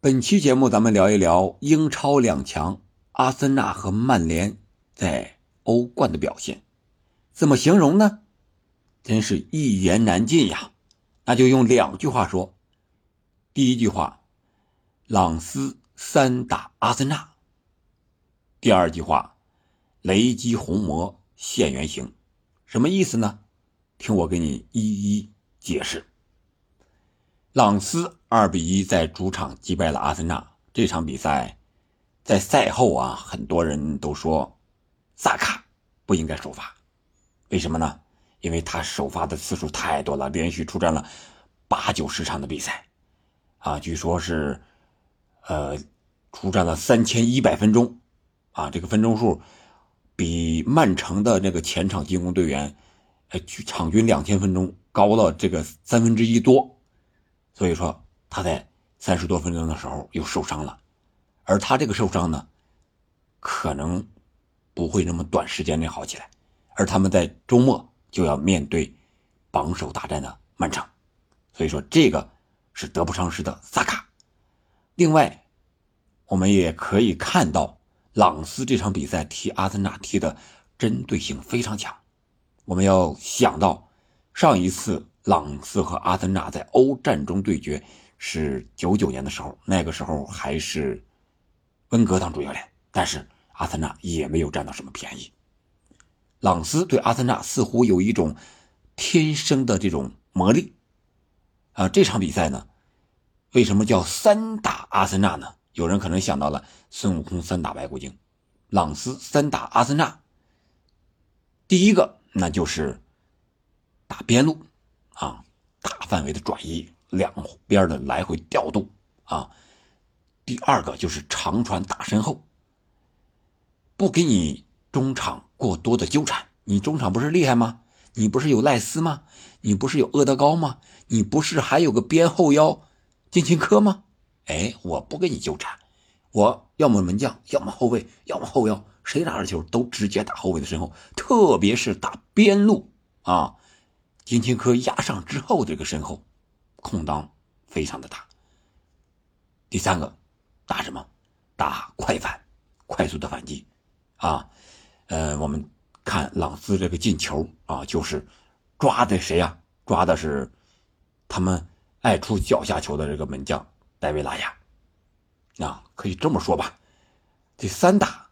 本期节目咱们聊一聊英超两强阿森纳和曼联在欧冠的表现，怎么形容呢？真是一言难尽呀！那就用两句话说。第一句话，朗斯三打阿森纳。第二句话，雷击红魔现原形，什么意思呢？听我给你一一解释。朗斯二比一在主场击败了阿森纳。这场比赛，在赛后啊，很多人都说萨卡不应该首发，为什么呢？因为他首发的次数太多了，连续出战了八九十场的比赛，啊，据说是呃出战了三千一百分钟，啊，这个分钟数比曼城的那个前场进攻队员，呃，场均两千分钟高了这个三分之一多。所以说他在三十多分钟的时候又受伤了，而他这个受伤呢，可能不会那么短时间内好起来，而他们在周末就要面对榜首大战的曼城，所以说这个是得不偿失的萨卡。另外，我们也可以看到朗斯这场比赛踢阿森纳踢的针对性非常强，我们要想到上一次。朗斯和阿森纳在欧战中对决是九九年的时候，那个时候还是温格当主教练，但是阿森纳也没有占到什么便宜。朗斯对阿森纳似乎有一种天生的这种魔力啊！这场比赛呢，为什么叫三打阿森纳呢？有人可能想到了孙悟空三打白骨精，朗斯三打阿森纳，第一个那就是打边路。啊，大范围的转移，两边的来回调动啊。第二个就是长传打身后，不给你中场过多的纠缠。你中场不是厉害吗？你不是有赖斯吗？你不是有厄德高吗？你不是还有个边后腰金琴科吗？哎，我不跟你纠缠，我要么门将，要么后卫，要么后腰，谁拿着球都直接打后卫的身后，特别是打边路啊。金琴科压上之后，这个身后空当非常的大。第三个打什么？打快反，快速的反击啊！呃，我们看朗斯这个进球啊，就是抓的谁呀？抓的是他们爱出脚下球的这个门将戴维拉亚啊，可以这么说吧。这三打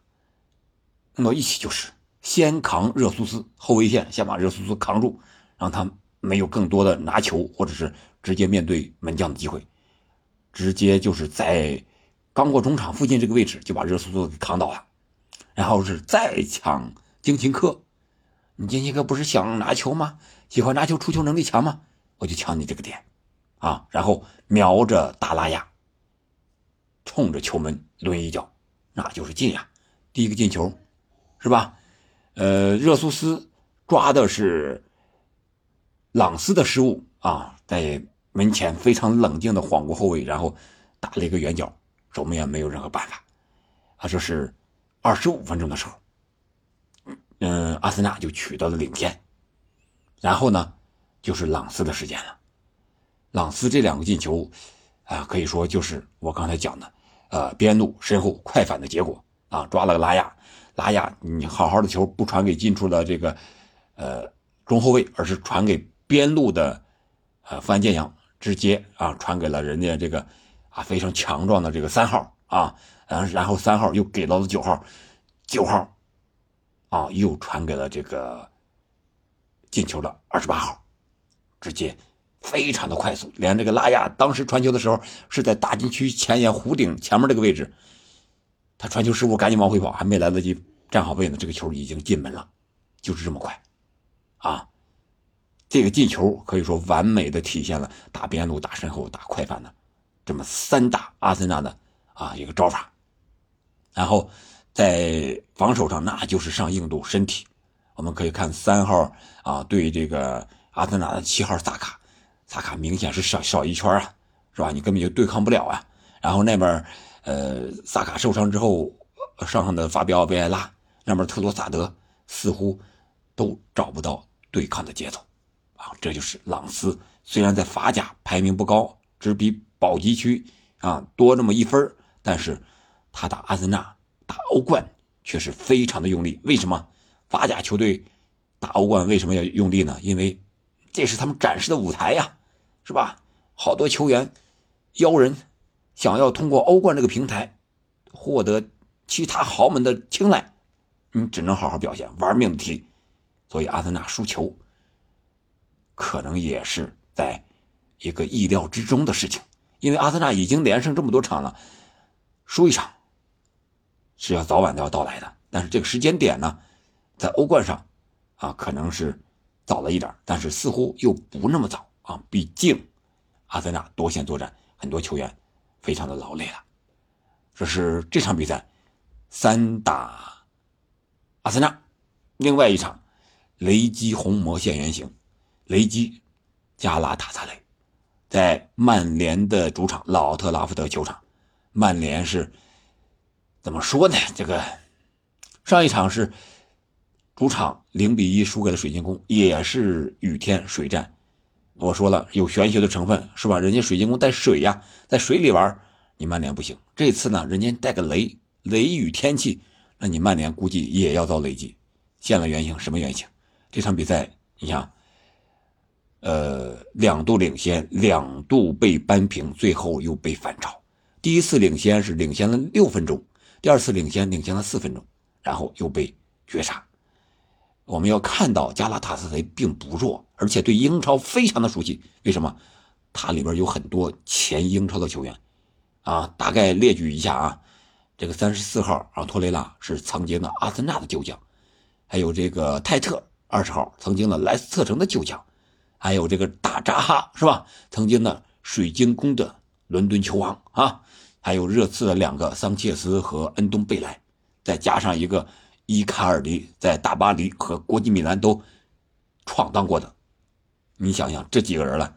弄到一起就是先扛热苏斯后卫线，先把热苏斯扛住。让他没有更多的拿球，或者是直接面对门将的机会，直接就是在刚过中场附近这个位置就把热苏苏给扛倒了，然后是再抢金琴科，你金琴科不是想拿球吗？喜欢拿球，出球能力强吗？我就抢你这个点，啊，然后瞄着达拉亚，冲着球门抡一脚，那就是进呀，第一个进球，是吧？呃，热苏斯抓的是。朗斯的失误啊，在门前非常冷静的晃过后卫，然后打了一个远角，守门员没有任何办法。啊，这是二十五分钟的时候，嗯，阿森纳就取得了领先。然后呢，就是朗斯的时间了。朗斯这两个进球，啊，可以说就是我刚才讲的，呃，边路身后快反的结果啊，抓了个拉亚，拉亚，你好好的球不传给近处的这个，呃，中后卫，而是传给。边路的，呃，范建阳直接啊传给了人家这个啊非常强壮的这个三号啊，然后然后三号又给到了九号，九号啊又传给了这个进球的二十八号，直接非常的快速，连这个拉亚当时传球的时候是在大禁区前沿弧顶前面这个位置，他传球失误赶紧往回跑，还没来得及站好位呢，这个球已经进门了，就是这么快，啊。这个进球可以说完美的体现了打边路、打身后、打快反的这么三大阿森纳的啊一个招法。然后在防守上，那就是上硬度、身体。我们可以看三号啊对这个阿森纳的七号萨卡，萨卡明显是少少一圈啊，是吧？你根本就对抗不了啊。然后那边呃萨卡受伤之后，上上的法比奥·维埃拉，那边特罗萨德似乎都找不到对抗的节奏。啊，这就是朗斯，虽然在法甲排名不高，只比保级区啊，多那么一分但是他打阿森纳打欧冠却是非常的用力。为什么法甲球队打欧冠为什么要用力呢？因为这是他们展示的舞台呀，是吧？好多球员邀人想要通过欧冠这个平台获得其他豪门的青睐，你只能好好表现，玩命的踢。所以阿森纳输球，可能也是在一个意料之中的事情。因为阿森纳已经连胜这么多场了，输一场是要早晚都要到来的。但是这个时间点呢，在欧冠上啊，可能是早了一点，但是似乎又不那么早啊。毕竟阿森纳多线作战，很多球员非常的劳累了。这是这场比赛三打阿森纳，另外一场雷击红魔现原形，雷击加拉塔萨雷。在曼联的主场老特拉福德球场，曼联是怎么说呢？这个上一场是主场零比一输给了水晶宫，也是雨天水战。我说了有玄学的成分是吧？人家水晶宫带水呀，在水里玩，你曼联不行。这次呢，人家带个雷雷雨天气，那你曼联估计也要遭雷击。现了原形，什么原形？这场比赛，你想。呃，两度领先，两度被扳平，最后又被反超。第一次领先是领先了六分钟，第二次领先领先了四分钟，然后又被绝杀。我们要看到加拉塔萨雷并不弱，而且对英超非常的熟悉。为什么？它里边有很多前英超的球员啊。大概列举一下啊，这个三十四号啊，托雷拉是曾经的阿森纳的旧将，还有这个泰特二十号，曾经的莱斯特城的旧将。还有这个大扎哈是吧？曾经的水晶宫的伦敦球王啊，还有热刺的两个桑切斯和恩东贝莱，再加上一个伊卡尔迪，在大巴黎和国际米兰都闯荡过的，你想想这几个人了，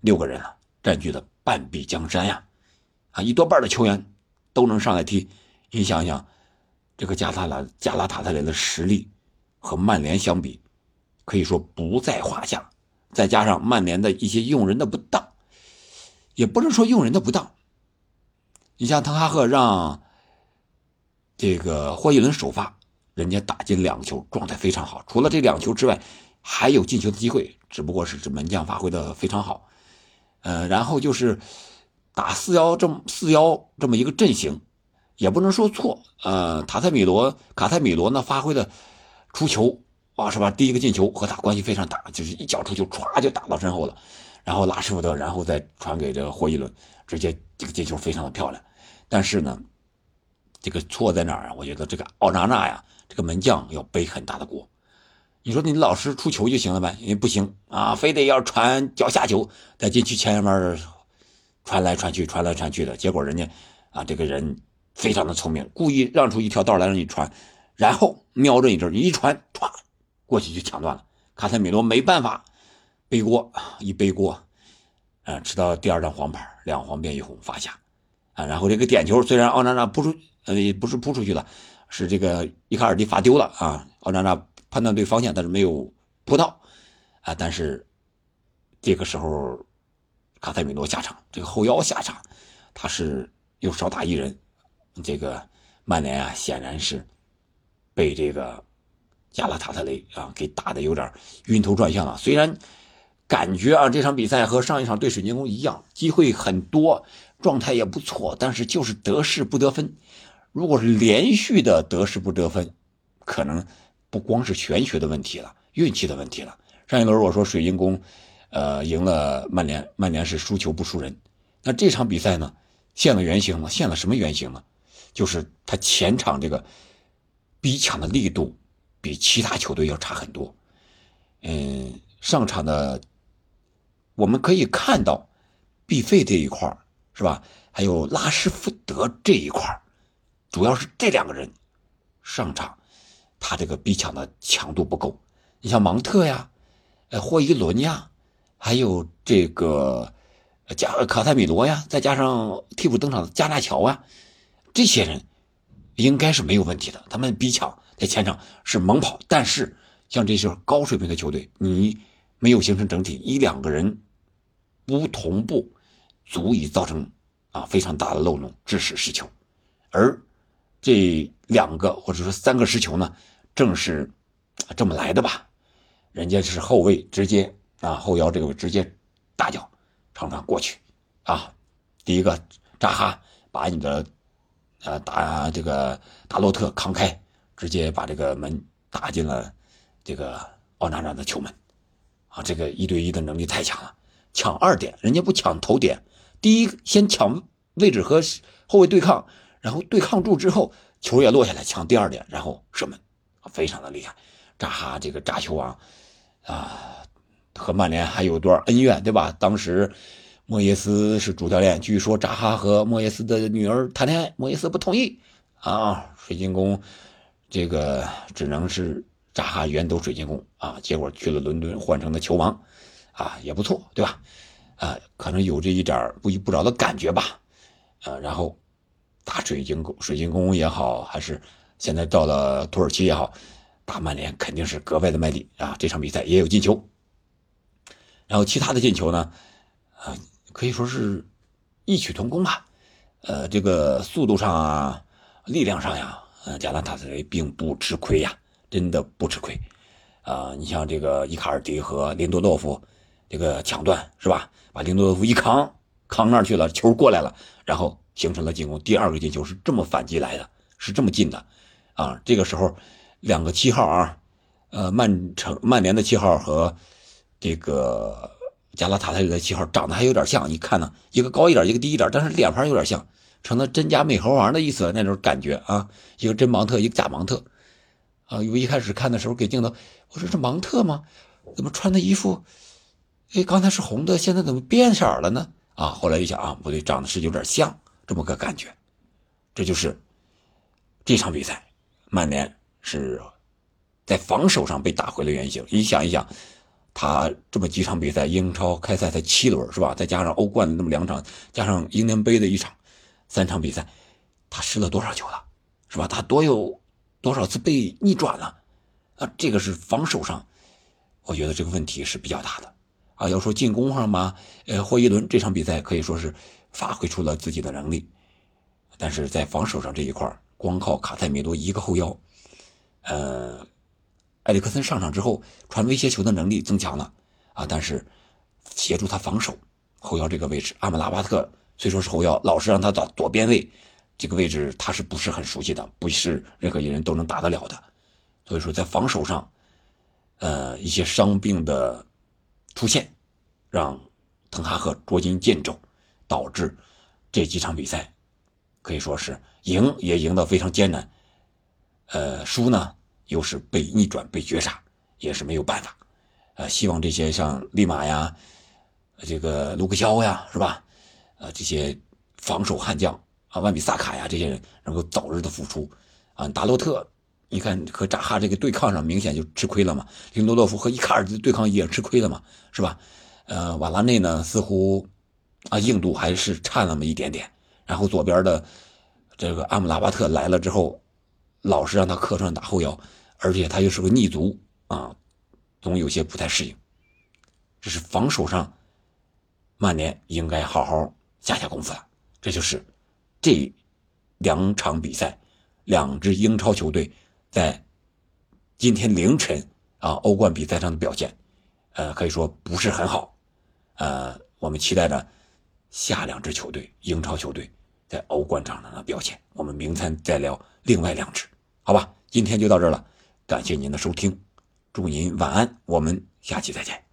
六个人了，占据了半壁江山呀！啊，一多半的球员都能上来踢，你想想，这个加拉拉加拉塔特雷的实力和曼联相比，可以说不在话下。再加上曼联的一些用人的不当，也不能说用人的不当。你像滕哈赫让这个霍伊伦首发，人家打进两个球，状态非常好。除了这两球之外，还有进球的机会，只不过是这门将发挥的非常好。呃，然后就是打四幺这么四幺这么一个阵型，也不能说错。呃，塔塞米罗卡塞米罗呢发挥的出球。啊，是吧？第一个进球和他关系非常大，就是一脚出球，歘就打到身后了，然后拉什福德，然后再传给这个霍伊伦，直接这个进球非常的漂亮。但是呢，这个错在哪儿啊？我觉得这个奥扎纳呀，这个门将要背很大的锅。你说你老师出球就行了呗？为不行啊，非得要传脚下球，在禁区前面传来传去，传来传去的结果，人家啊这个人非常的聪明，故意让出一条道来让你传，然后瞄着你这儿一传，歘。过去就抢断了，卡塞米罗没办法背锅，一背锅，啊，吃到第二张黄牌，两黄变一红罚下，啊，然后这个点球虽然奥纳纳扑出，呃，不是扑出去了，是这个伊卡尔迪罚丢了啊，奥纳纳判断对方向，但是没有扑到，啊，但是这个时候卡塞米罗下场，这个后腰下场，他是又少打一人，这个曼联啊，显然是被这个。加拉塔特雷啊，给打的有点晕头转向了。虽然感觉啊，这场比赛和上一场对水晶宫一样，机会很多，状态也不错，但是就是得势不得分。如果是连续的得势不得分，可能不光是玄学的问题了，运气的问题了。上一轮我说水晶宫，呃，赢了曼联，曼联是输球不输人。那这场比赛呢，现了原形了，现了什么原形呢？就是他前场这个逼抢的力度。比其他球队要差很多，嗯，上场的我们可以看到，毕费这一块是吧？还有拉什福德这一块主要是这两个人上场，他这个逼抢的强度不够。你像芒特呀，呃，霍伊伦呀，还有这个加卡塞米罗呀，再加上替补登场的加纳乔啊，这些人应该是没有问题的，他们逼抢。在前场是猛跑，但是像这些高水平的球队，你没有形成整体，一两个人不同步，足以造成啊，非常大的漏洞，致使失球。而这两个或者说三个失球呢，正是这么来的吧？人家是后卫直接啊，后腰这个直接大脚长传过去啊。第一个扎哈把你的呃打这个达洛特扛开，直接把这个门打进了这个奥纳纳的球门啊！这个一对一的能力太强了，抢二点，人家不抢头点，第一先抢位置和后卫对抗。然后对抗住之后，球也落下来抢第二点，然后射门，非常的厉害。扎哈这个扎球王，啊，和曼联还有段恩怨，对吧？当时莫耶斯是主教练，据说扎哈和莫耶斯的女儿谈恋爱，莫耶斯不同意啊。水晶宫这个只能是扎哈远斗水晶宫啊，结果去了伦敦换成了球王，啊，也不错，对吧？啊，可能有这一点不依不饶的感觉吧，啊，然后。打水晶宫，水晶宫也好，还是现在到了土耳其也好，打曼联肯定是格外的卖力啊！这场比赛也有进球，然后其他的进球呢，啊，可以说是异曲同工吧。呃，这个速度上啊，力量上呀，呃，加拉塔特雷并不吃亏呀，真的不吃亏啊！你像这个伊卡尔迪和林多洛夫这个抢断是吧？把林多洛夫一扛，扛那儿去了，球过来了，然后。形成了进攻，第二个进球是这么反击来的，是这么进的，啊，这个时候两个七号啊，呃，曼城曼联的七号和这个加拉塔特的七号长得还有点像，你看呢，一个高一点，一个低一点，但是脸盘有点像，成了真假美猴王的意思那种感觉啊，一个真芒特，一个假芒特，啊，我一开始看的时候给镜头，我说是芒特吗？怎么穿的衣服，哎，刚才是红的，现在怎么变色了呢？啊，后来一想啊，不对，长得是有点像。这么个感觉，这就是这场比赛，曼联是在防守上被打回了原形。你想一想，他这么几场比赛，英超开赛才七轮是吧？再加上欧冠的那么两场，加上英联杯的一场，三场比赛，他失了多少球了，是吧？他多有多少次被逆转了？啊，这个是防守上，我觉得这个问题是比较大的。啊，要说进攻上嘛，呃，霍伊伦这场比赛可以说是。发挥出了自己的能力，但是在防守上这一块光靠卡塞米罗一个后腰，呃，埃里克森上场之后传威胁球的能力增强了啊，但是协助他防守后腰这个位置，阿姆拉巴特所以说是后腰，老是让他打左边位，这个位置他是不是很熟悉的？不是任何一人都能打得了的，所以说在防守上，呃，一些伤病的出现，让滕哈赫捉襟见肘。导致这几场比赛可以说是赢也赢得非常艰难，呃，输呢又是被逆转被绝杀，也是没有办法。呃，希望这些像利马呀、这个卢克肖呀，是吧？呃，这些防守悍将啊，万比萨卡呀，这些人能够早日的复出。啊，达洛特，你看和扎哈这个对抗上明显就吃亏了嘛。林多洛夫和伊卡尔的对抗也吃亏了嘛，是吧？呃，瓦拉内呢，似乎。啊，硬度还是差那么一点点。然后左边的这个阿姆拉巴特来了之后，老是让他客串打后腰，而且他又是个逆足啊，总有些不太适应。这是防守上，曼联应该好好下下功夫了。这就是这两场比赛，两支英超球队在今天凌晨啊欧冠比赛上的表现，呃，可以说不是很好。呃，我们期待着。下两支球队，英超球队在欧冠场上的表现，我们明天再聊另外两支，好吧？今天就到这儿了，感谢您的收听，祝您晚安，我们下期再见。